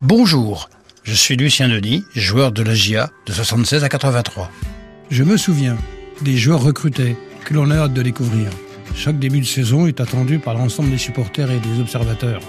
Bonjour, je suis Lucien Denis, joueur de la GIA de 76 à 83. Je me souviens des joueurs recrutés que l'on a hâte de découvrir. Chaque début de saison est attendu par l'ensemble des supporters et des observateurs.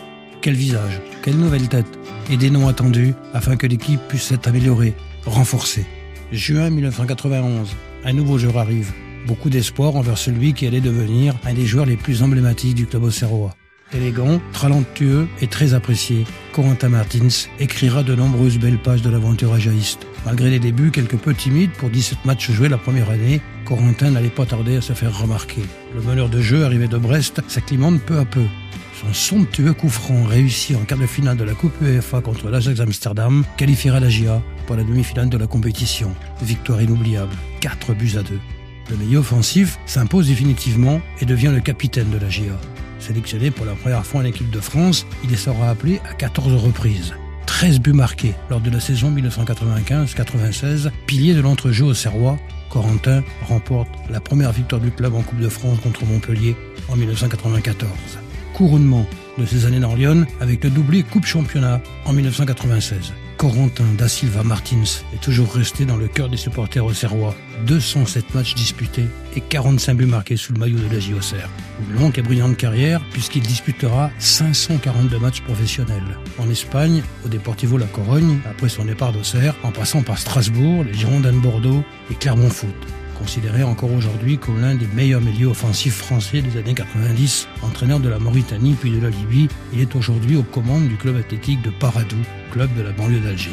Quel visage, quelle nouvelle tête et des noms attendus afin que l'équipe puisse s'être améliorée, renforcée. Juin 1991, un nouveau joueur arrive. Beaucoup d'espoir envers celui qui allait devenir un des joueurs les plus emblématiques du club auxerrois. Élégant, talentueux et très apprécié, Corentin Martins écrira de nombreuses belles pages de l'aventure ajaïste. Malgré les débuts quelque peu timides pour 17 matchs joués la première année, Corentin n'allait pas tarder à se faire remarquer. Le meneur de jeu arrivé de Brest s'acclimate peu à peu. Son somptueux coup franc réussi en quart de finale de la Coupe UEFA contre l'Ajax Amsterdam qualifiera la GIA pour la demi-finale de la compétition. Victoire inoubliable, 4 buts à 2. Le meilleur offensif s'impose définitivement et devient le capitaine de la GIA. Sélectionné pour la première fois en équipe de France, il sera appelé à 14 reprises. 13 buts marqués lors de la saison 1995-96, pilier de l'entrejeu au Serrois, Corentin remporte la première victoire du club en Coupe de France contre Montpellier en 1994. Couronnement de ces années dans Lyon avec le doublé Coupe Championnat en 1996. Corentin da Silva Martins est toujours resté dans le cœur des supporters au Serrois. 207 matchs disputés et 45 buts marqués sous le maillot de la JOCR. Une longue et brillante carrière puisqu'il disputera 542 matchs professionnels. En Espagne, au Deportivo La Corogne, après son départ d'Auxerre, en passant par Strasbourg, les Girondins de Bordeaux et Clermont Foot considéré encore aujourd'hui comme l'un des meilleurs milieux offensifs français des années 90. Entraîneur de la Mauritanie puis de la Libye, il est aujourd'hui aux commandes du club athlétique de Paradou, club de la banlieue d'Alger.